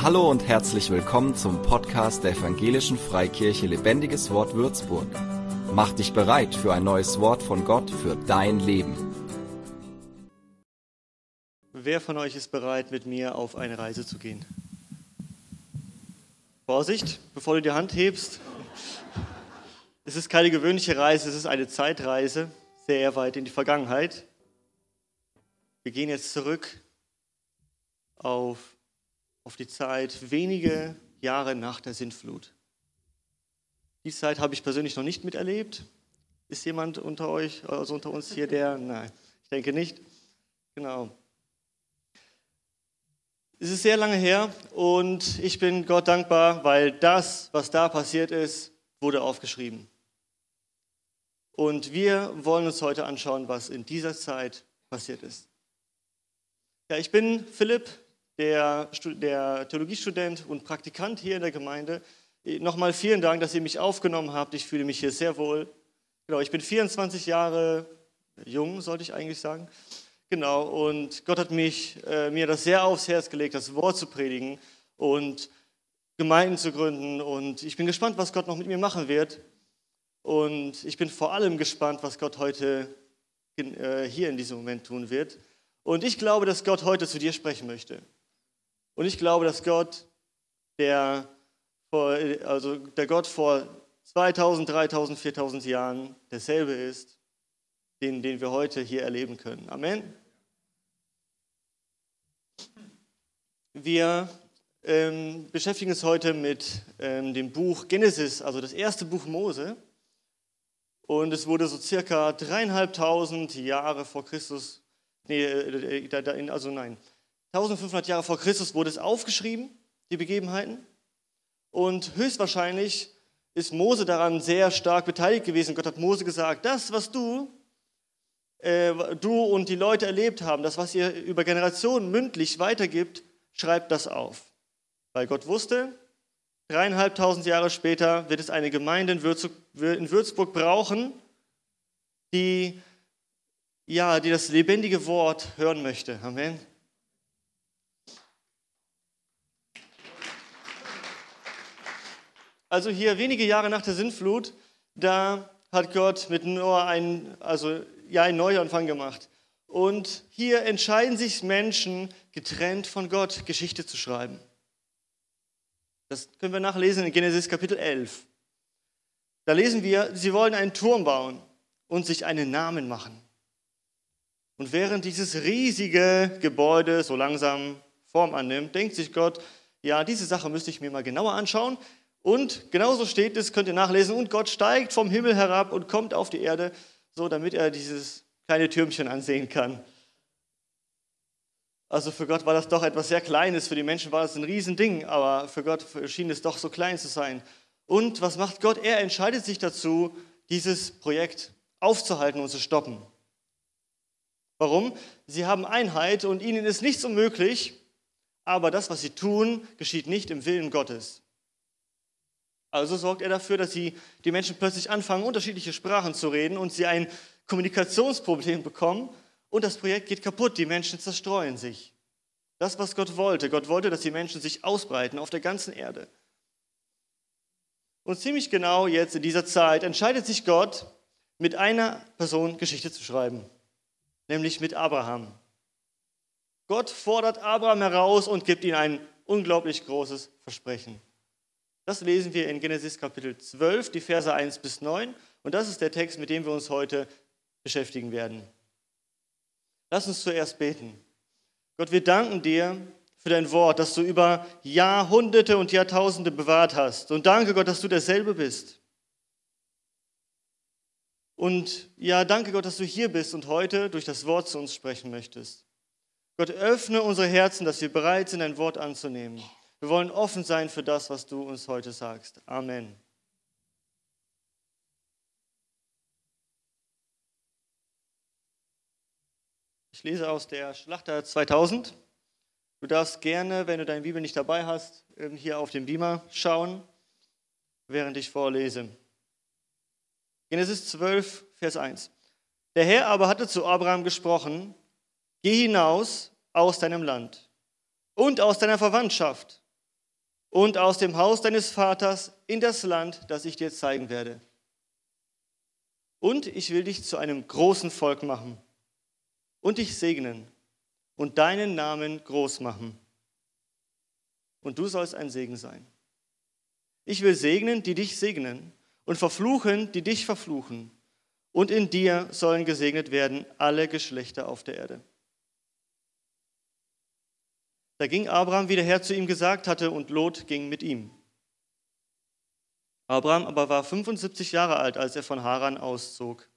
Hallo und herzlich willkommen zum Podcast der Evangelischen Freikirche Lebendiges Wort Würzburg. Mach dich bereit für ein neues Wort von Gott für dein Leben. Wer von euch ist bereit, mit mir auf eine Reise zu gehen? Vorsicht, bevor du die Hand hebst. Es ist keine gewöhnliche Reise, es ist eine Zeitreise, sehr weit in die Vergangenheit. Wir gehen jetzt zurück auf auf die Zeit wenige Jahre nach der Sintflut. Die Zeit habe ich persönlich noch nicht miterlebt. Ist jemand unter euch, also unter uns hier, der? Nein, ich denke nicht. Genau. Es ist sehr lange her und ich bin Gott dankbar, weil das, was da passiert ist, wurde aufgeschrieben. Und wir wollen uns heute anschauen, was in dieser Zeit passiert ist. Ja, ich bin Philipp, der, der Theologiestudent und Praktikant hier in der Gemeinde. Nochmal vielen Dank, dass ihr mich aufgenommen habt. Ich fühle mich hier sehr wohl. Genau, ich bin 24 Jahre jung, sollte ich eigentlich sagen. Genau, und Gott hat mich, äh, mir das sehr aufs Herz gelegt, das Wort zu predigen und Gemeinden zu gründen. Und ich bin gespannt, was Gott noch mit mir machen wird. Und ich bin vor allem gespannt, was Gott heute in, äh, hier in diesem Moment tun wird. Und ich glaube, dass Gott heute zu dir sprechen möchte. Und ich glaube, dass Gott, der, also der Gott vor 2000, 3000, 4000 Jahren derselbe ist, den, den wir heute hier erleben können. Amen. Wir ähm, beschäftigen uns heute mit ähm, dem Buch Genesis, also das erste Buch Mose. Und es wurde so circa dreieinhalbtausend Jahre vor Christus, nee, äh, äh, also nein, 1500 Jahre vor Christus wurde es aufgeschrieben, die Begebenheiten. Und höchstwahrscheinlich ist Mose daran sehr stark beteiligt gewesen. Gott hat Mose gesagt, das, was du, äh, du und die Leute erlebt haben, das, was ihr über Generationen mündlich weitergibt, schreibt das auf. Weil Gott wusste, dreieinhalbtausend Jahre später wird es eine Gemeinde in Würzburg, in Würzburg brauchen, die, ja, die das lebendige Wort hören möchte. Amen. Also hier wenige Jahre nach der Sintflut, da hat Gott mit Noah einen, also ja, einen Neuanfang gemacht. Und hier entscheiden sich Menschen, getrennt von Gott Geschichte zu schreiben. Das können wir nachlesen in Genesis Kapitel 11. Da lesen wir, sie wollen einen Turm bauen und sich einen Namen machen. Und während dieses riesige Gebäude so langsam Form annimmt, denkt sich Gott, ja, diese Sache müsste ich mir mal genauer anschauen. Und genauso steht es, könnt ihr nachlesen, und Gott steigt vom Himmel herab und kommt auf die Erde, so damit er dieses kleine Türmchen ansehen kann. Also für Gott war das doch etwas sehr Kleines, für die Menschen war das ein Riesending, aber für Gott schien es doch so klein zu sein. Und was macht Gott? Er entscheidet sich dazu, dieses Projekt aufzuhalten und zu stoppen. Warum? Sie haben Einheit und ihnen ist nichts unmöglich, aber das, was sie tun, geschieht nicht im Willen Gottes. Also sorgt er dafür, dass sie, die Menschen plötzlich anfangen, unterschiedliche Sprachen zu reden und sie ein Kommunikationsproblem bekommen und das Projekt geht kaputt, die Menschen zerstreuen sich. Das, was Gott wollte. Gott wollte, dass die Menschen sich ausbreiten auf der ganzen Erde. Und ziemlich genau jetzt in dieser Zeit entscheidet sich Gott, mit einer Person Geschichte zu schreiben, nämlich mit Abraham. Gott fordert Abraham heraus und gibt ihm ein unglaublich großes Versprechen. Das lesen wir in Genesis Kapitel 12, die Verse 1 bis 9. Und das ist der Text, mit dem wir uns heute beschäftigen werden. Lass uns zuerst beten. Gott, wir danken dir für dein Wort, das du über Jahrhunderte und Jahrtausende bewahrt hast. Und danke Gott, dass du derselbe bist. Und ja, danke Gott, dass du hier bist und heute durch das Wort zu uns sprechen möchtest. Gott, öffne unsere Herzen, dass wir bereit sind, dein Wort anzunehmen. Wir wollen offen sein für das, was du uns heute sagst. Amen. Ich lese aus der Schlachter 2000. Du darfst gerne, wenn du deine Bibel nicht dabei hast, ähm, hier auf den Beamer schauen, während ich vorlese. Genesis 12, Vers 1. Der Herr aber hatte zu Abraham gesprochen, geh hinaus aus deinem Land und aus deiner Verwandtschaft und aus dem Haus deines Vaters in das Land, das ich dir zeigen werde. Und ich will dich zu einem großen Volk machen und dich segnen und deinen Namen groß machen. Und du sollst ein Segen sein. Ich will segnen, die dich segnen, und verfluchen, die dich verfluchen. Und in dir sollen gesegnet werden alle Geschlechter auf der Erde. Da ging Abraham, wie der Herr zu ihm gesagt hatte, und Lot ging mit ihm. Abraham aber war 75 Jahre alt, als er von Haran auszog.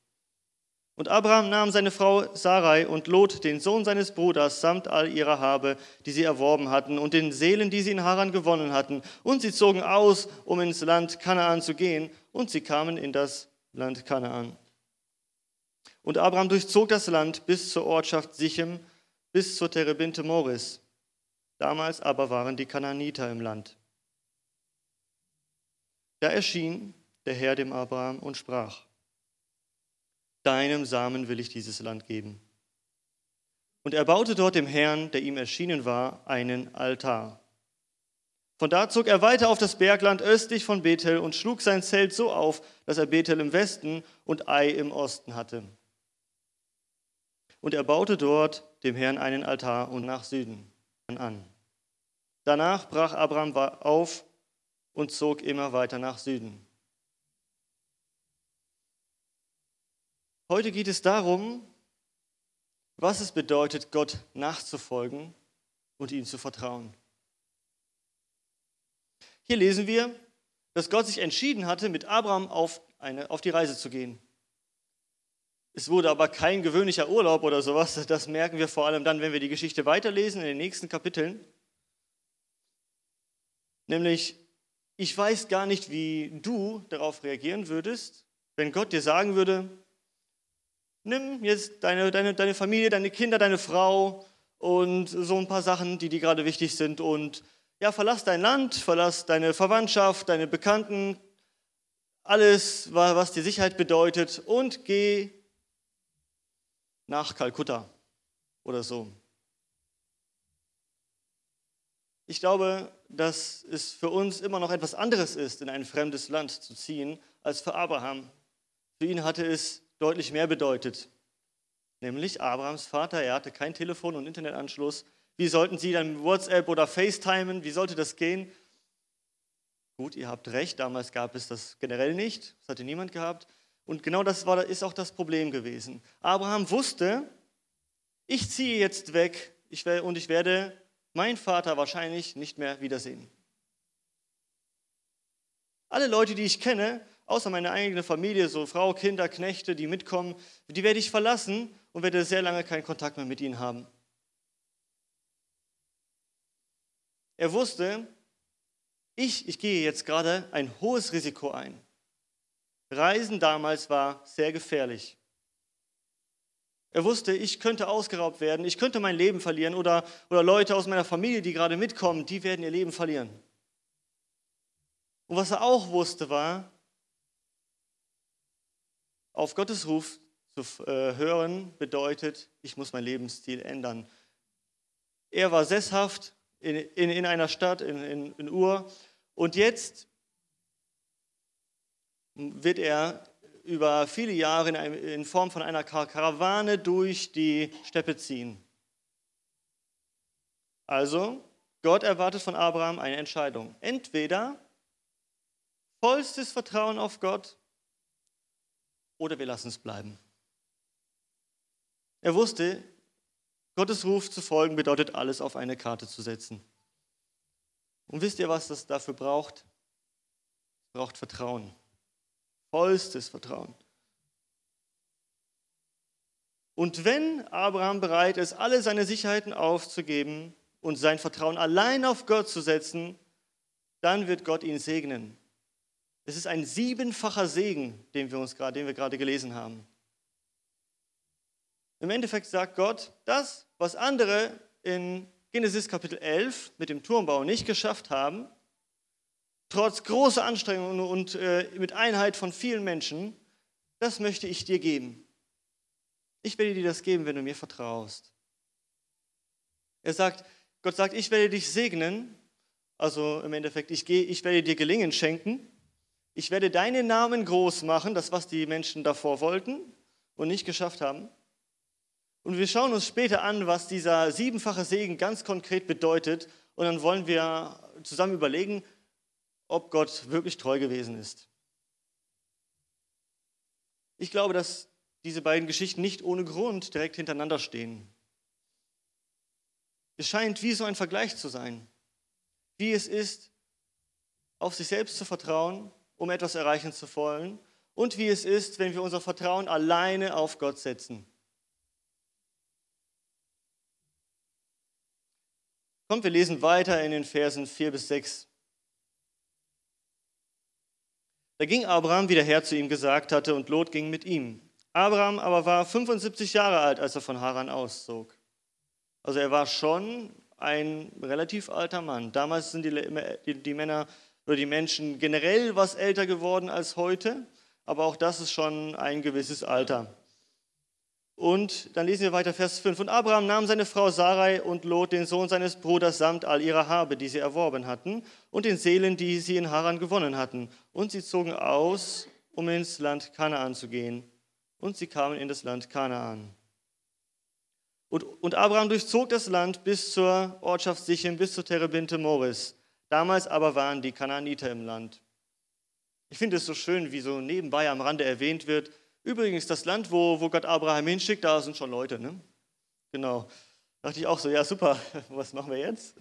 Und Abraham nahm seine Frau Sarai und Lot, den Sohn seines Bruders, samt all ihrer Habe, die sie erworben hatten, und den Seelen, die sie in Haran gewonnen hatten. Und sie zogen aus, um ins Land Kanaan zu gehen, und sie kamen in das Land Kanaan. Und Abraham durchzog das Land bis zur Ortschaft Sichem, bis zur Terebinte Moris. Damals aber waren die Kanaaniter im Land. Da erschien der Herr dem Abraham und sprach, Deinem Samen will ich dieses Land geben. Und er baute dort dem Herrn, der ihm erschienen war, einen Altar. Von da zog er weiter auf das Bergland östlich von Bethel und schlug sein Zelt so auf, dass er Bethel im Westen und Ai im Osten hatte. Und er baute dort dem Herrn einen Altar und nach Süden an. Danach brach Abraham auf und zog immer weiter nach Süden. Heute geht es darum, was es bedeutet, Gott nachzufolgen und ihm zu vertrauen. Hier lesen wir, dass Gott sich entschieden hatte, mit Abraham auf, eine, auf die Reise zu gehen. Es wurde aber kein gewöhnlicher Urlaub oder sowas. Das merken wir vor allem dann, wenn wir die Geschichte weiterlesen in den nächsten Kapiteln. Nämlich, ich weiß gar nicht, wie du darauf reagieren würdest, wenn Gott dir sagen würde, nimm jetzt deine, deine, deine Familie, deine Kinder, deine Frau und so ein paar Sachen, die dir gerade wichtig sind und ja, verlass dein Land, verlass deine Verwandtschaft, deine Bekannten, alles, was dir Sicherheit bedeutet und geh nach Kalkutta oder so. Ich glaube, dass es für uns immer noch etwas anderes ist, in ein fremdes Land zu ziehen, als für Abraham. Für ihn hatte es deutlich mehr bedeutet. Nämlich Abrahams Vater, er hatte kein Telefon und Internetanschluss. Wie sollten sie dann WhatsApp oder FaceTimen? Wie sollte das gehen? Gut, ihr habt recht, damals gab es das generell nicht, das hatte niemand gehabt. Und genau das war, ist auch das Problem gewesen. Abraham wusste, ich ziehe jetzt weg ich und ich werde mein Vater wahrscheinlich nicht mehr wiedersehen. Alle Leute, die ich kenne, außer meine eigene Familie, so Frau, Kinder, Knechte, die mitkommen, die werde ich verlassen und werde sehr lange keinen Kontakt mehr mit ihnen haben. Er wusste, ich, ich gehe jetzt gerade ein hohes Risiko ein. Reisen damals war sehr gefährlich. Er wusste, ich könnte ausgeraubt werden, ich könnte mein Leben verlieren oder, oder Leute aus meiner Familie, die gerade mitkommen, die werden ihr Leben verlieren. Und was er auch wusste war, auf Gottes Ruf zu äh, hören bedeutet, ich muss meinen Lebensstil ändern. Er war sesshaft in, in, in einer Stadt, in, in, in Ur, und jetzt wird er über viele Jahre in, in Form von einer Karawane durch die Steppe ziehen. Also, Gott erwartet von Abraham eine Entscheidung. Entweder vollstes Vertrauen auf Gott oder wir lassen es bleiben. Er wusste, Gottes Ruf zu folgen bedeutet alles auf eine Karte zu setzen. Und wisst ihr, was das dafür braucht? Es braucht Vertrauen vollstes Vertrauen. Und wenn Abraham bereit ist, alle seine Sicherheiten aufzugeben und sein Vertrauen allein auf Gott zu setzen, dann wird Gott ihn segnen. Es ist ein siebenfacher Segen, den wir uns gerade, den wir gerade gelesen haben. Im Endeffekt sagt Gott, das, was andere in Genesis Kapitel 11 mit dem Turmbau nicht geschafft haben, trotz großer Anstrengungen und äh, mit Einheit von vielen Menschen, das möchte ich dir geben. Ich werde dir das geben, wenn du mir vertraust. Er sagt, Gott sagt, ich werde dich segnen, Also im Endeffekt, ich, gehe, ich werde dir Gelingen schenken. Ich werde deinen Namen groß machen, das was die Menschen davor wollten und nicht geschafft haben. Und wir schauen uns später an, was dieser siebenfache Segen ganz konkret bedeutet. Und dann wollen wir zusammen überlegen, ob Gott wirklich treu gewesen ist. Ich glaube, dass diese beiden Geschichten nicht ohne Grund direkt hintereinander stehen. Es scheint wie so ein Vergleich zu sein, wie es ist, auf sich selbst zu vertrauen, um etwas erreichen zu wollen, und wie es ist, wenn wir unser Vertrauen alleine auf Gott setzen. Kommt, wir lesen weiter in den Versen 4 bis 6. Da ging Abraham, wie der Herr zu ihm gesagt hatte, und Lot ging mit ihm. Abraham aber war 75 Jahre alt, als er von Haran auszog. Also er war schon ein relativ alter Mann. Damals sind die, die, Männer oder die Menschen generell was älter geworden als heute, aber auch das ist schon ein gewisses Alter. Und dann lesen wir weiter Vers 5. Und Abraham nahm seine Frau Sarai und Lot, den Sohn seines Bruders, samt all ihrer Habe, die sie erworben hatten, und den Seelen, die sie in Haran gewonnen hatten. Und sie zogen aus, um ins Land Kanaan zu gehen. Und sie kamen in das Land Kanaan. Und, und Abraham durchzog das Land bis zur Ortschaft Sichem, bis zur Terebinte Moris. Damals aber waren die Kanaaniter im Land. Ich finde es so schön, wie so nebenbei am Rande erwähnt wird, Übrigens, das Land, wo, wo Gott Abraham hinschickt, da sind schon Leute. Ne? Genau. Da dachte ich auch so, ja super, was machen wir jetzt?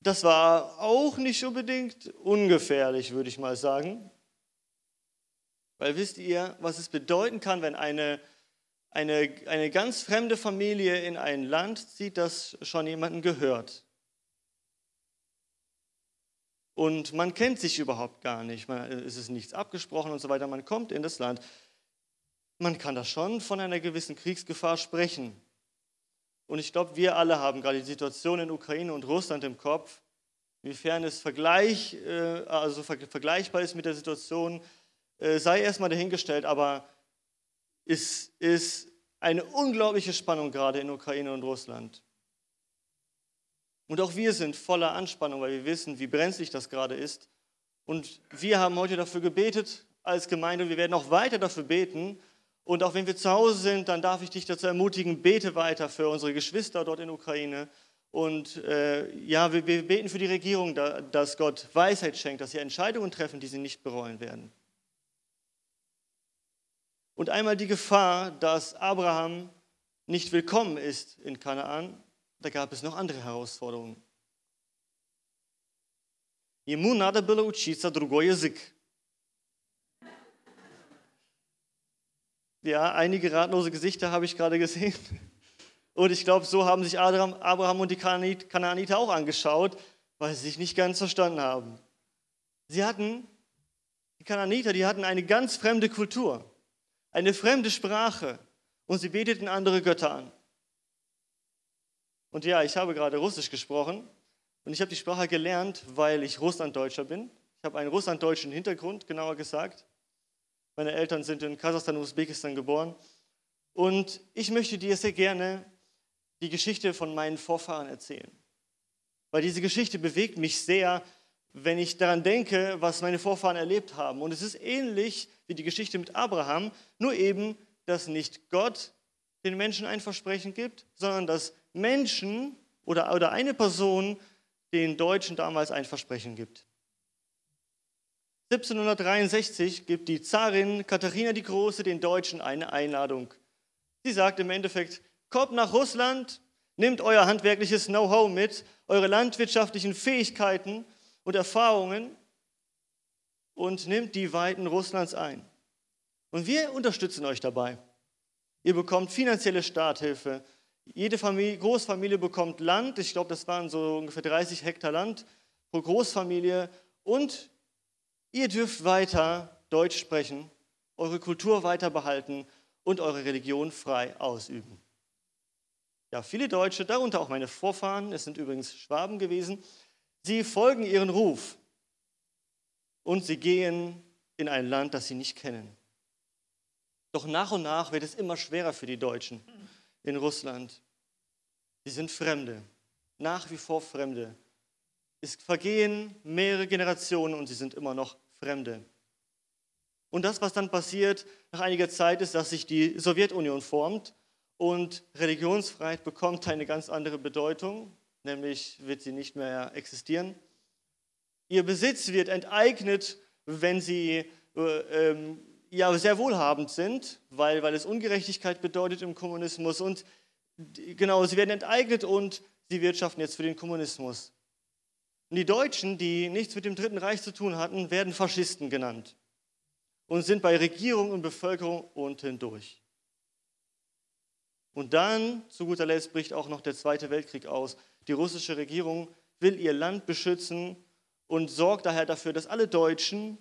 Das war auch nicht unbedingt ungefährlich, würde ich mal sagen. Weil wisst ihr, was es bedeuten kann, wenn eine, eine, eine ganz fremde Familie in ein Land zieht, das schon jemandem gehört? Und man kennt sich überhaupt gar nicht, man, es ist nichts abgesprochen und so weiter, man kommt in das Land. Man kann da schon von einer gewissen Kriegsgefahr sprechen. Und ich glaube, wir alle haben gerade die Situation in Ukraine und Russland im Kopf, inwiefern es Vergleich, äh, also vergleichbar ist mit der Situation, äh, sei erstmal dahingestellt, aber es ist eine unglaubliche Spannung gerade in Ukraine und Russland. Und auch wir sind voller Anspannung, weil wir wissen, wie brenzlig das gerade ist. Und wir haben heute dafür gebetet als Gemeinde. Wir werden auch weiter dafür beten. Und auch wenn wir zu Hause sind, dann darf ich dich dazu ermutigen, bete weiter für unsere Geschwister dort in Ukraine. Und äh, ja, wir, wir, beten für die Regierung, da, dass Gott Weisheit schenkt, dass sie Entscheidungen treffen, die sie nicht bereuen werden. Und einmal die Gefahr, dass Abraham nicht willkommen ist in Kanaan, da gab es noch andere Herausforderungen. Ему надо было учиться другой язык. Ja, einige ratlose Gesichter habe ich gerade gesehen. Und ich glaube, so haben sich Abraham und die Kanaaniter auch angeschaut, weil sie sich nicht ganz verstanden haben. Sie hatten, die Kanaaniter, die hatten eine ganz fremde Kultur, eine fremde Sprache und sie beteten andere Götter an. Und ja, ich habe gerade Russisch gesprochen und ich habe die Sprache gelernt, weil ich Russlanddeutscher bin. Ich habe einen russlanddeutschen Hintergrund, genauer gesagt. Meine Eltern sind in Kasachstan und Usbekistan geboren. Und ich möchte dir sehr gerne die Geschichte von meinen Vorfahren erzählen. Weil diese Geschichte bewegt mich sehr, wenn ich daran denke, was meine Vorfahren erlebt haben. Und es ist ähnlich wie die Geschichte mit Abraham, nur eben, dass nicht Gott den Menschen ein Versprechen gibt, sondern dass Menschen oder, oder eine Person den Deutschen damals ein Versprechen gibt. 1763 gibt die Zarin Katharina die Große den Deutschen eine Einladung. Sie sagt im Endeffekt, kommt nach Russland, nehmt euer handwerkliches Know-how mit, eure landwirtschaftlichen Fähigkeiten und Erfahrungen und nimmt die Weiten Russlands ein. Und wir unterstützen euch dabei. Ihr bekommt finanzielle Starthilfe, jede Familie, Großfamilie bekommt Land, ich glaube, das waren so ungefähr 30 Hektar Land pro Großfamilie. Und ihr dürft weiter Deutsch sprechen, eure Kultur weiter behalten und eure Religion frei ausüben. Ja, viele Deutsche, darunter auch meine Vorfahren, es sind übrigens Schwaben gewesen, sie folgen ihren Ruf und sie gehen in ein Land, das sie nicht kennen. Doch nach und nach wird es immer schwerer für die Deutschen in Russland. Sie sind Fremde, nach wie vor Fremde. Es vergehen mehrere Generationen und sie sind immer noch Fremde. Und das, was dann passiert nach einiger Zeit, ist, dass sich die Sowjetunion formt und Religionsfreiheit bekommt eine ganz andere Bedeutung, nämlich wird sie nicht mehr existieren. Ihr Besitz wird enteignet, wenn sie äh, ähm, ja, sehr wohlhabend sind, weil, weil es Ungerechtigkeit bedeutet im Kommunismus. Und genau, sie werden enteignet und sie wirtschaften jetzt für den Kommunismus. Und die Deutschen, die nichts mit dem Dritten Reich zu tun hatten, werden Faschisten genannt und sind bei Regierung und Bevölkerung unten durch. Und dann, zu guter Letzt, bricht auch noch der Zweite Weltkrieg aus. Die russische Regierung will ihr Land beschützen und sorgt daher dafür, dass alle Deutschen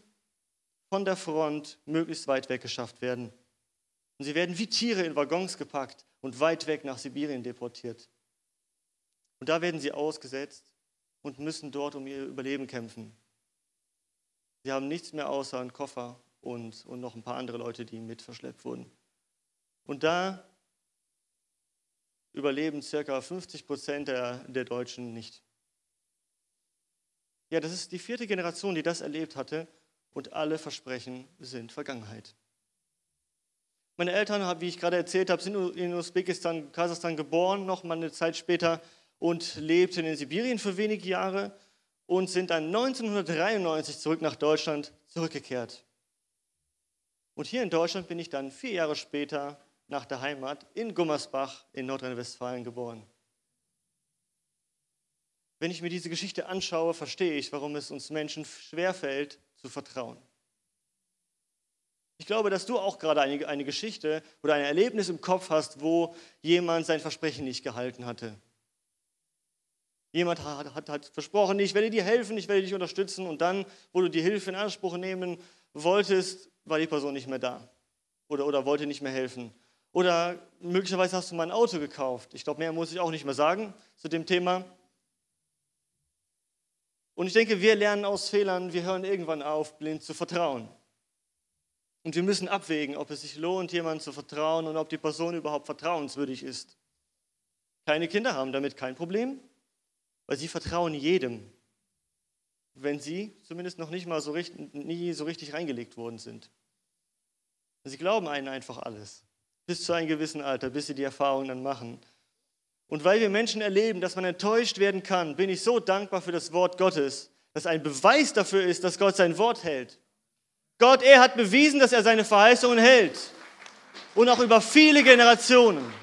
von der Front möglichst weit weggeschafft werden. Und sie werden wie Tiere in Waggons gepackt und weit weg nach Sibirien deportiert. Und da werden sie ausgesetzt und müssen dort um ihr Überleben kämpfen. Sie haben nichts mehr außer einen Koffer und, und noch ein paar andere Leute, die mit verschleppt wurden. Und da überleben circa 50 Prozent der, der Deutschen nicht. Ja, das ist die vierte Generation, die das erlebt hatte und alle Versprechen sind Vergangenheit. Meine Eltern, wie ich gerade erzählt habe, sind in Usbekistan, Kasachstan geboren, noch mal eine Zeit später und lebten in Sibirien für wenige Jahre und sind dann 1993 zurück nach Deutschland zurückgekehrt. Und hier in Deutschland bin ich dann vier Jahre später nach der Heimat in Gummersbach in Nordrhein-Westfalen geboren. Wenn ich mir diese Geschichte anschaue, verstehe ich, warum es uns Menschen schwerfällt, zu vertrauen. Ich glaube, dass du auch gerade eine, eine Geschichte oder ein Erlebnis im Kopf hast, wo jemand sein Versprechen nicht gehalten hatte. Jemand hat, hat, hat, versprochen, ich werde dir helfen, ich werde dich unterstützen und dann, wo du die Hilfe in Anspruch nehmen wolltest, war die Person nicht mehr da oder, oder wollte nicht mehr helfen. Oder möglicherweise hast du mal ein Auto gekauft. Ich glaube, mehr muss ich auch nicht mehr sagen zu dem Thema. Und ich denke, wir lernen aus Fehlern, wir hören irgendwann auf, blind zu vertrauen. Und wir müssen abwägen, ob es sich lohnt, jemandem zu vertrauen und ob die Person überhaupt vertrauenswürdig ist. Kleine Kinder haben damit kein Problem, weil sie vertrauen jedem, wenn sie zumindest noch nicht mal so richtig, nie so richtig reingelegt worden sind. Sie glauben einen einfach alles, bis zu einem gewissen Alter, bis sie die Erfahrung dann machen. Und weil wir Menschen erleben, dass man enttäuscht werden kann, bin ich so dankbar für das Wort Gottes, das ein Beweis dafür ist, dass Gott sein Wort hält. Gott, er hat bewiesen, dass er seine Verheißungen hält. Und auch über viele Generationen.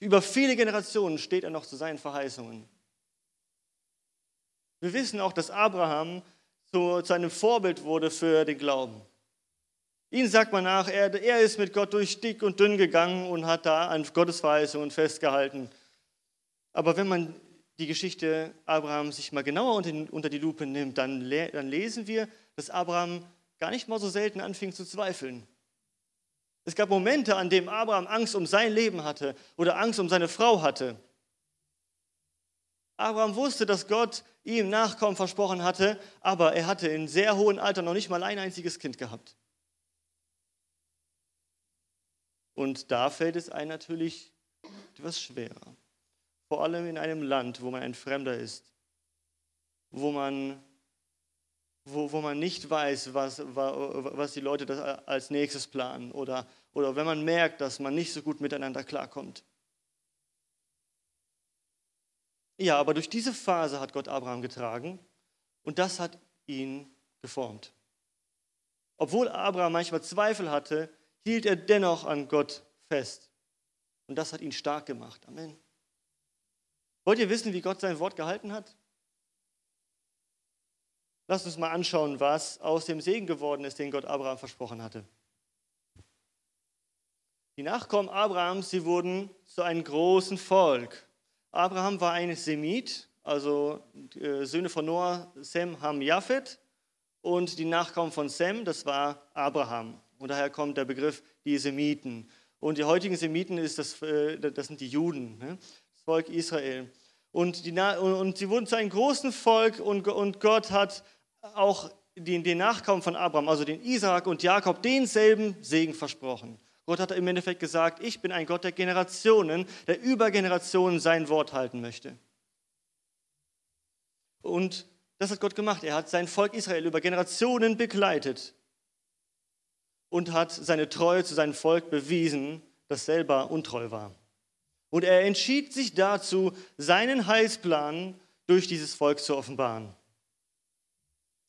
Über viele Generationen steht er noch zu seinen Verheißungen. Wir wissen auch, dass Abraham zu, zu einem Vorbild wurde für den Glauben. Ihn sagt man nach, er, er ist mit Gott durch dick und dünn gegangen und hat da an Gottes Verheißungen festgehalten. Aber wenn man die Geschichte Abrahams sich mal genauer unter, unter die Lupe nimmt, dann, dann lesen wir, dass Abraham gar nicht mal so selten anfing zu zweifeln. Es gab Momente, an denen Abraham Angst um sein Leben hatte oder Angst um seine Frau hatte. Abraham wusste, dass Gott ihm Nachkommen versprochen hatte, aber er hatte in sehr hohem Alter noch nicht mal ein einziges Kind gehabt. Und da fällt es einem natürlich etwas schwerer. Vor allem in einem Land, wo man ein Fremder ist, wo man, wo, wo man nicht weiß, was, was die Leute als nächstes planen oder, oder wenn man merkt, dass man nicht so gut miteinander klarkommt. Ja, aber durch diese Phase hat Gott Abraham getragen und das hat ihn geformt. Obwohl Abraham manchmal Zweifel hatte, hielt er dennoch an Gott fest. Und das hat ihn stark gemacht. Amen. Wollt ihr wissen, wie Gott sein Wort gehalten hat? Lasst uns mal anschauen, was aus dem Segen geworden ist, den Gott Abraham versprochen hatte. Die Nachkommen Abrahams, sie wurden zu einem großen Volk. Abraham war ein Semit, also äh, Söhne von Noah, Sem, Ham, Japhet. Und die Nachkommen von Sem, das war Abraham. Und daher kommt der Begriff die Semiten. Und die heutigen Semiten ist das, äh, das sind die Juden, ne? das Volk Israel. Und, die, und sie wurden zu einem großen Volk und, und Gott hat auch den, den Nachkommen von Abraham, also den Isaak und Jakob, denselben Segen versprochen. Gott hat im Endeffekt gesagt, ich bin ein Gott der Generationen, der über Generationen sein Wort halten möchte. Und das hat Gott gemacht. Er hat sein Volk Israel über Generationen begleitet und hat seine Treue zu seinem Volk bewiesen, das selber untreu war. Und er entschied sich dazu, seinen Heilsplan durch dieses Volk zu offenbaren.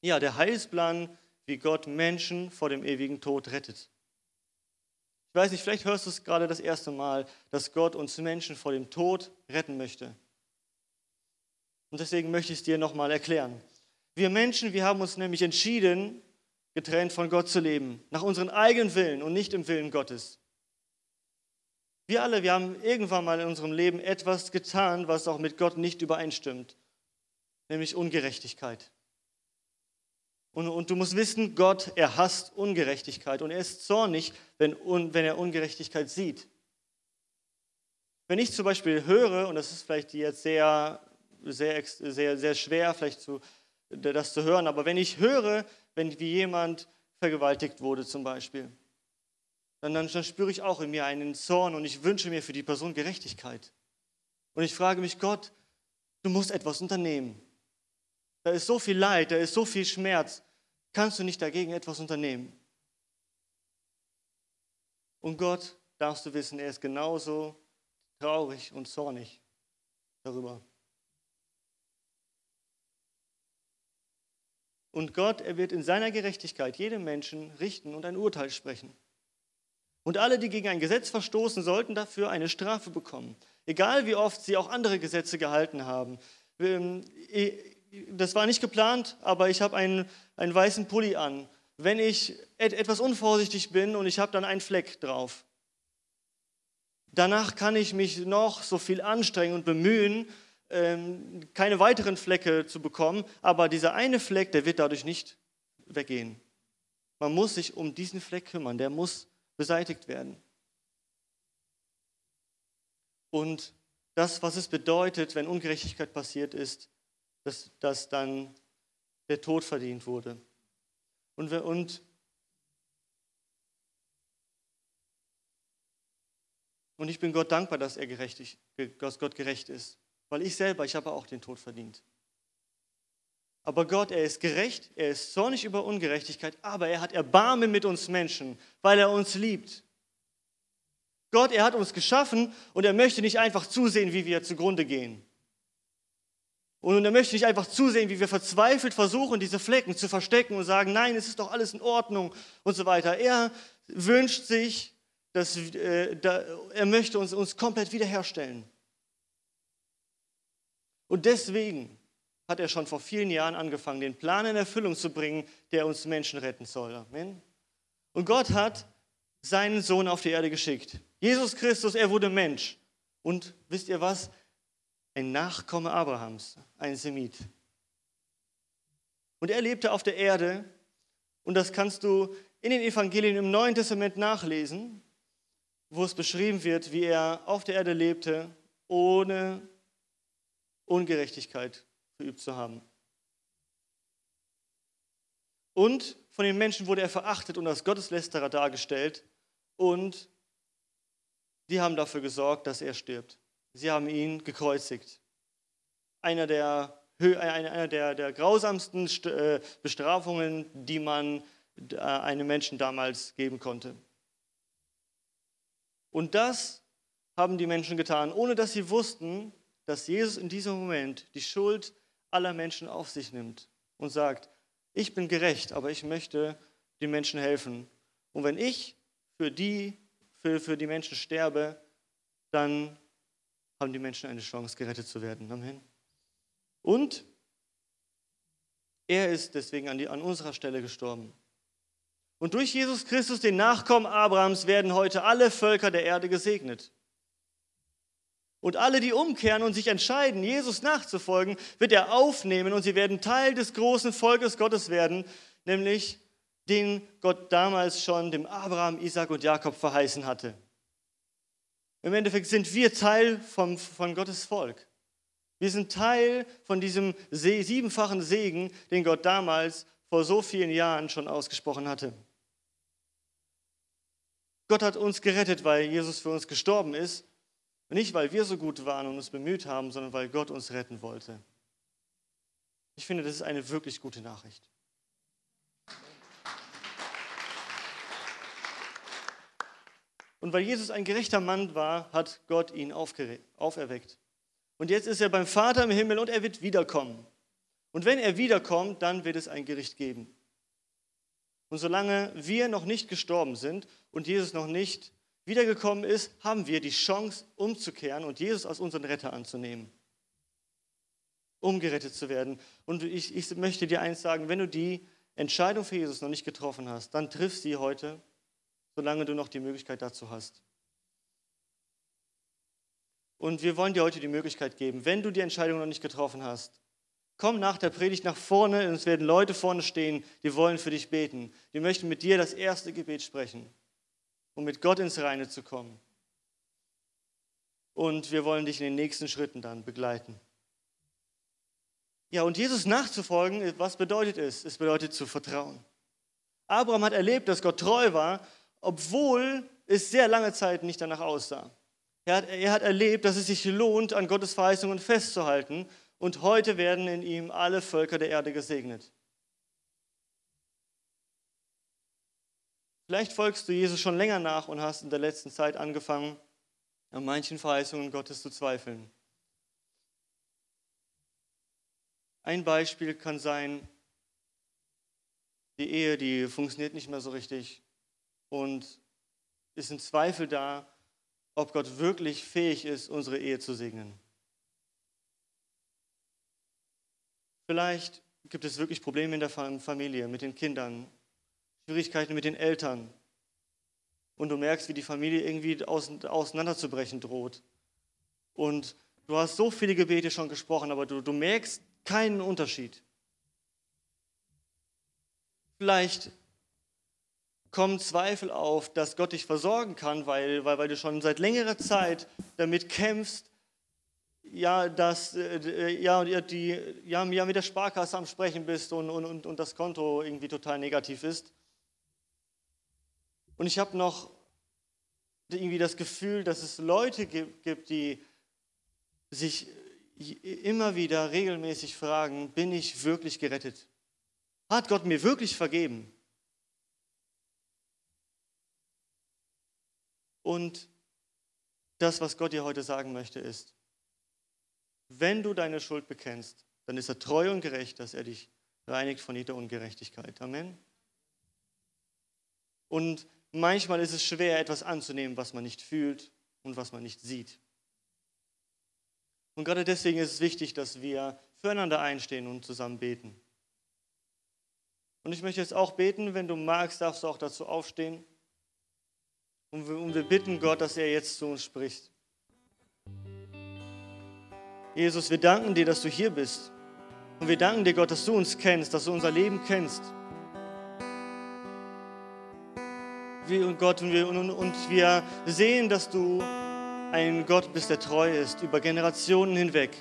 Ja, der Heilsplan, wie Gott Menschen vor dem ewigen Tod rettet. Ich weiß nicht, vielleicht hörst du es gerade das erste Mal, dass Gott uns Menschen vor dem Tod retten möchte. Und deswegen möchte ich es dir nochmal erklären. Wir Menschen, wir haben uns nämlich entschieden, getrennt von Gott zu leben, nach unserem eigenen Willen und nicht im Willen Gottes. Wir alle, wir haben irgendwann mal in unserem Leben etwas getan, was auch mit Gott nicht übereinstimmt, nämlich Ungerechtigkeit. Und, und, du musst wissen, Gott, er hasst Ungerechtigkeit und er ist zornig, wenn, wenn er Ungerechtigkeit sieht. Wenn ich zum Beispiel höre, und das ist vielleicht jetzt sehr, sehr, sehr, sehr schwer, vielleicht zu, das zu hören, aber wenn ich höre, wenn wie jemand vergewaltigt wurde zum Beispiel, dann, dann, dann spüre ich auch in mir einen Zorn und ich wünsche mir für die Person Gerechtigkeit. Und ich frage mich, Gott, du musst etwas unternehmen. Da ist so viel Leid, da ist so viel Schmerz. Kannst du nicht dagegen etwas unternehmen? Und Gott, darfst du wissen, er ist genauso traurig und zornig darüber. Und Gott, er wird in seiner Gerechtigkeit jedem Menschen richten und ein Urteil sprechen. Und alle, die gegen ein Gesetz verstoßen, sollten dafür eine Strafe bekommen. Egal wie oft sie auch andere Gesetze gehalten haben. Ähm, das war nicht geplant, aber ich habe einen, einen weißen Pulli an. Wenn ich etwas unvorsichtig bin und ich habe dann einen Fleck drauf, danach kann ich mich noch so viel anstrengen und bemühen, ähm, keine weiteren Flecke zu bekommen, aber dieser eine Fleck, der wird dadurch nicht weggehen. Man muss sich um diesen Fleck kümmern, der muss beseitigt werden. Und das, was es bedeutet, wenn Ungerechtigkeit passiert ist, dass, dass dann der Tod verdient wurde. Und, und, und ich bin Gott dankbar, dass, er gerecht, dass Gott gerecht ist, weil ich selber, ich habe auch den Tod verdient. Aber Gott, er ist gerecht, er ist zornig über Ungerechtigkeit, aber er hat Erbarmen mit uns Menschen, weil er uns liebt. Gott, er hat uns geschaffen und er möchte nicht einfach zusehen, wie wir zugrunde gehen. Und er möchte nicht einfach zusehen, wie wir verzweifelt versuchen, diese Flecken zu verstecken und sagen, nein, es ist doch alles in Ordnung und so weiter. Er wünscht sich, dass äh, da, er möchte uns, uns komplett wiederherstellen. Und deswegen hat er schon vor vielen Jahren angefangen, den Plan in Erfüllung zu bringen, der uns Menschen retten soll. Amen. Und Gott hat seinen Sohn auf die Erde geschickt. Jesus Christus, er wurde Mensch. Und wisst ihr was? ein Nachkomme Abrahams, ein Semit. Und er lebte auf der Erde, und das kannst du in den Evangelien im Neuen Testament nachlesen, wo es beschrieben wird, wie er auf der Erde lebte, ohne Ungerechtigkeit verübt zu haben. Und von den Menschen wurde er verachtet und als Gotteslästerer dargestellt und die haben dafür gesorgt, dass er stirbt. Sie haben ihn gekreuzigt. Einer der, einer der, der grausamsten äh, Bestrafungen, die man äh, einem Menschen damals geben konnte. Und das haben die Menschen getan, ohne dass sie wussten, dass Jesus in diesem Moment die Schuld aller Menschen auf sich nimmt und sagt, ich bin gerecht, aber ich möchte den Menschen helfen. Und wenn ich für die, für, für die Menschen sterbe, dann haben die Menschen eine Chance, gerettet zu werden. Amen. Und er ist deswegen an, die, an unserer Stelle gestorben. Und durch Jesus Christus, den Nachkommen Abrahams, werden heute alle Völker der Erde gesegnet. Und alle, die umkehren und sich entscheiden, Jesus nachzufolgen, wird er aufnehmen und sie werden Teil des großen Volkes Gottes werden, nämlich den Gott damals schon dem Abraham, Isaac und Jakob verheißen hatte. Im Endeffekt sind wir Teil vom, von Gottes Volk. Wir sind Teil von diesem siebenfachen Segen, den Gott damals vor so vielen Jahren schon ausgesprochen hatte. Gott hat uns gerettet, weil Jesus für uns gestorben ist. Nicht, weil wir so gut waren und uns bemüht haben, sondern weil Gott uns retten wollte. Ich finde, das ist eine wirklich gute Nachricht. Und weil Jesus ein gerechter Mann war, hat Gott ihn auferweckt. Und jetzt ist er beim Vater im Himmel und er wird wiederkommen. Und wenn er wiederkommt, dann wird es ein Gericht geben. Und solange wir noch nicht gestorben sind und Jesus noch nicht wiedergekommen ist, haben wir die Chance, umzukehren und Jesus als unseren Retter anzunehmen. Um gerettet zu werden. Und ich, ich möchte dir eins sagen, wenn du die Entscheidung für Jesus noch nicht getroffen hast, dann triff sie heute solange du noch die Möglichkeit dazu hast. Und wir wollen dir heute die Möglichkeit geben, wenn du die Entscheidung noch nicht getroffen hast, komm nach der Predigt nach vorne und es werden Leute vorne stehen, die wollen für dich beten. Die möchten mit dir das erste Gebet sprechen, um mit Gott ins Reine zu kommen. Und wir wollen dich in den nächsten Schritten dann begleiten. Ja, und Jesus nachzufolgen, was bedeutet es? Es bedeutet zu vertrauen. Abraham hat erlebt, dass Gott treu war obwohl es sehr lange Zeit nicht danach aussah. Er hat, er hat erlebt, dass es sich lohnt, an Gottes Verheißungen festzuhalten und heute werden in ihm alle Völker der Erde gesegnet. Vielleicht folgst du Jesus schon länger nach und hast in der letzten Zeit angefangen, an manchen Verheißungen Gottes zu zweifeln. Ein Beispiel kann sein, die Ehe, die funktioniert nicht mehr so richtig und es sind Zweifel da, ob Gott wirklich fähig ist, unsere Ehe zu segnen. Vielleicht gibt es wirklich Probleme in der Familie, mit den Kindern, Schwierigkeiten mit den Eltern. Und du merkst, wie die Familie irgendwie auseinanderzubrechen droht. Und du hast so viele Gebete schon gesprochen, aber du, du merkst keinen Unterschied. Vielleicht kommen Zweifel auf, dass Gott dich versorgen kann, weil, weil, weil du schon seit längerer Zeit damit kämpfst, ja, dass, äh, ja, die, ja, mit der Sparkasse am Sprechen bist und, und, und das Konto irgendwie total negativ ist. Und ich habe noch irgendwie das Gefühl, dass es Leute gibt, die sich immer wieder regelmäßig fragen, bin ich wirklich gerettet? Hat Gott mir wirklich vergeben? Und das, was Gott dir heute sagen möchte, ist, wenn du deine Schuld bekennst, dann ist er treu und gerecht, dass er dich reinigt von jeder Ungerechtigkeit. Amen. Und manchmal ist es schwer, etwas anzunehmen, was man nicht fühlt und was man nicht sieht. Und gerade deswegen ist es wichtig, dass wir füreinander einstehen und zusammen beten. Und ich möchte jetzt auch beten, wenn du magst, darfst du auch dazu aufstehen. Und wir, bitten Gott, dass er jetzt zu uns spricht. Jesus, wir danken dir, dass du hier bist. Und wir danken dir, Gott, dass du uns kennst, dass du unser Leben kennst. Wir, und Gott, und wir, und, und wir sehen, dass du ein Gott bist, der treu ist, über Generationen hinweg.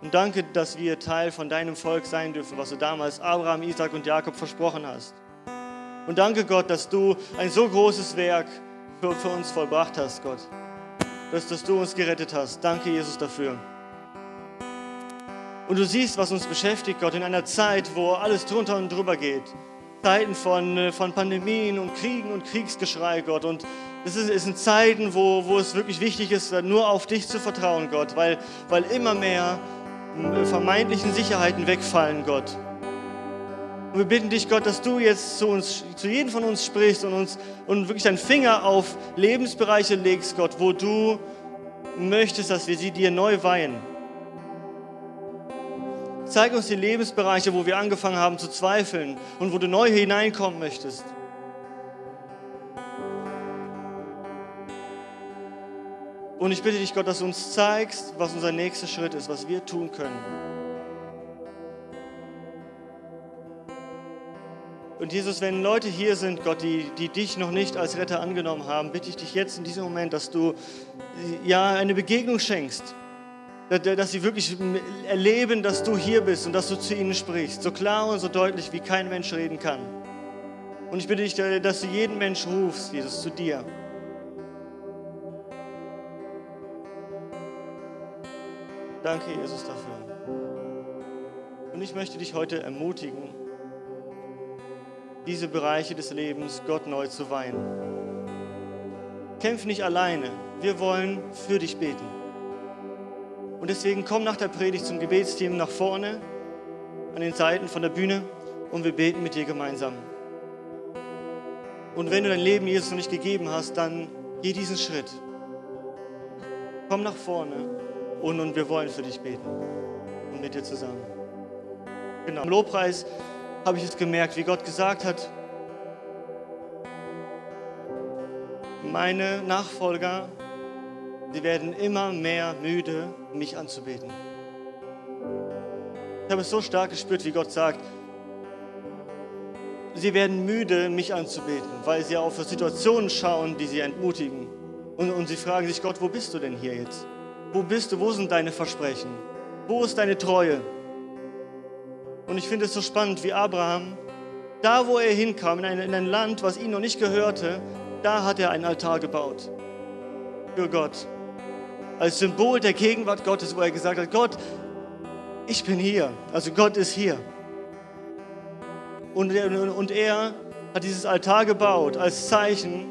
Und danke, dass wir Teil von deinem Volk sein dürfen, was du damals Abraham, Isaac und Jakob versprochen hast. Und danke Gott, dass du ein so großes Werk für, für uns vollbracht hast, Gott. Dass, dass du uns gerettet hast. Danke, Jesus, dafür. Und du siehst, was uns beschäftigt, Gott, in einer Zeit, wo alles drunter und drüber geht. Zeiten von, äh, von Pandemien und Kriegen und Kriegsgeschrei, Gott. Und es, sind Zeiten, wo, wo es wirklich wichtig ist, nur auf dich zu vertrauen, Gott, weil, weil immer mehr äh, vermeintlichen Sicherheiten wegfallen, Gott. Und wir bitten dich, Gott, dass du jetzt zu uns, zu jedem von uns sprichst und uns und wirklich deinen Finger auf Lebensbereiche legst, Gott, wo du möchtest, dass wir sie dir neu weihen. Zeig uns die Lebensbereiche, wo wir angefangen haben zu zweifeln und wo du neu hineinkommen möchtest. Und ich bitte dich, Gott, dass du uns zeigst, was unser nächster Schritt ist, was wir tun können. Und Jesus, wenn Leute hier sind, Gott, die, die dich noch nicht als Retter angenommen haben, bitte ich dich jetzt in diesem Moment, dass du ja eine Begegnung schenkst. Dass sie wirklich erleben, dass du hier bist und dass du zu ihnen sprichst. So klar und so deutlich, wie kein Mensch reden kann. Und ich bitte dich, dass du jeden Mensch rufst, Jesus, zu dir. Danke, Jesus, dafür. Und ich möchte dich heute ermutigen, diese Bereiche des Lebens Gott neu zu weihen. Kämpf nicht alleine. Wir wollen für dich beten. Und deswegen komm nach der Predigt zum Gebetsteam nach vorne, an den Seiten von der Bühne und wir beten mit dir gemeinsam. Und wenn du dein Leben Jesus noch nicht gegeben hast, dann geh diesen Schritt. Komm nach vorne und, und wir wollen für dich beten und mit dir zusammen. Genau. Im Lobpreis habe ich es gemerkt, wie Gott gesagt hat, meine Nachfolger, sie werden immer mehr müde, mich anzubeten. Ich habe es so stark gespürt, wie Gott sagt, sie werden müde, mich anzubeten, weil sie auf Situationen schauen, die sie entmutigen. Und, und sie fragen sich, Gott, wo bist du denn hier jetzt? Wo bist du? Wo sind deine Versprechen? Wo ist deine Treue? Und ich finde es so spannend, wie Abraham, da wo er hinkam, in ein, in ein Land, was ihm noch nicht gehörte, da hat er einen Altar gebaut für Gott. Als Symbol der Gegenwart Gottes, wo er gesagt hat, Gott, ich bin hier. Also Gott ist hier. Und er, und er hat dieses Altar gebaut als Zeichen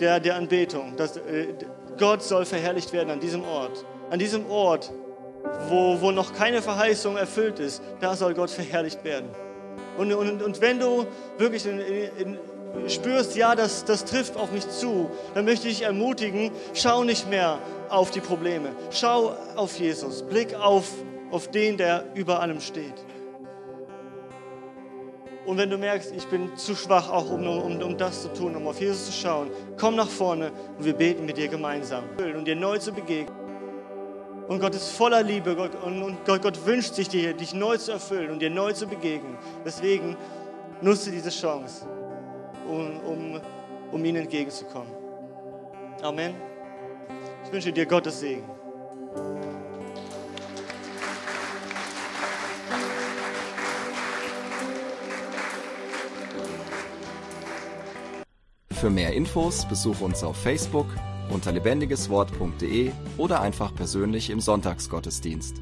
der, der Anbetung. Dass, äh, Gott soll verherrlicht werden an diesem Ort. An diesem Ort, wo, wo noch keine Verheißung erfüllt ist, da soll Gott verherrlicht werden. Und, und, und wenn du wirklich in, in, spürst, ja, das, das trifft auf mich zu, dann möchte ich dich ermutigen, schau nicht mehr auf die Probleme. Schau auf Jesus. Blick auf, auf den, der über allem steht. Und wenn du merkst, ich bin zu schwach, auch um, um, um das zu tun, um auf Jesus zu schauen, komm nach vorne und wir beten mit dir gemeinsam. Und dir neu zu begegnen. Und Gott ist voller Liebe Gott, und, und Gott, Gott, wünscht sich dir, dich neu zu erfüllen und dir neu zu begegnen. Deswegen nutze diese Chance, um, um, um ihnen entgegenzukommen. Amen. Ich wünsche dir Gottes Segen. Für mehr Infos besuche uns auf Facebook unter lebendigeswort.de oder einfach persönlich im Sonntagsgottesdienst.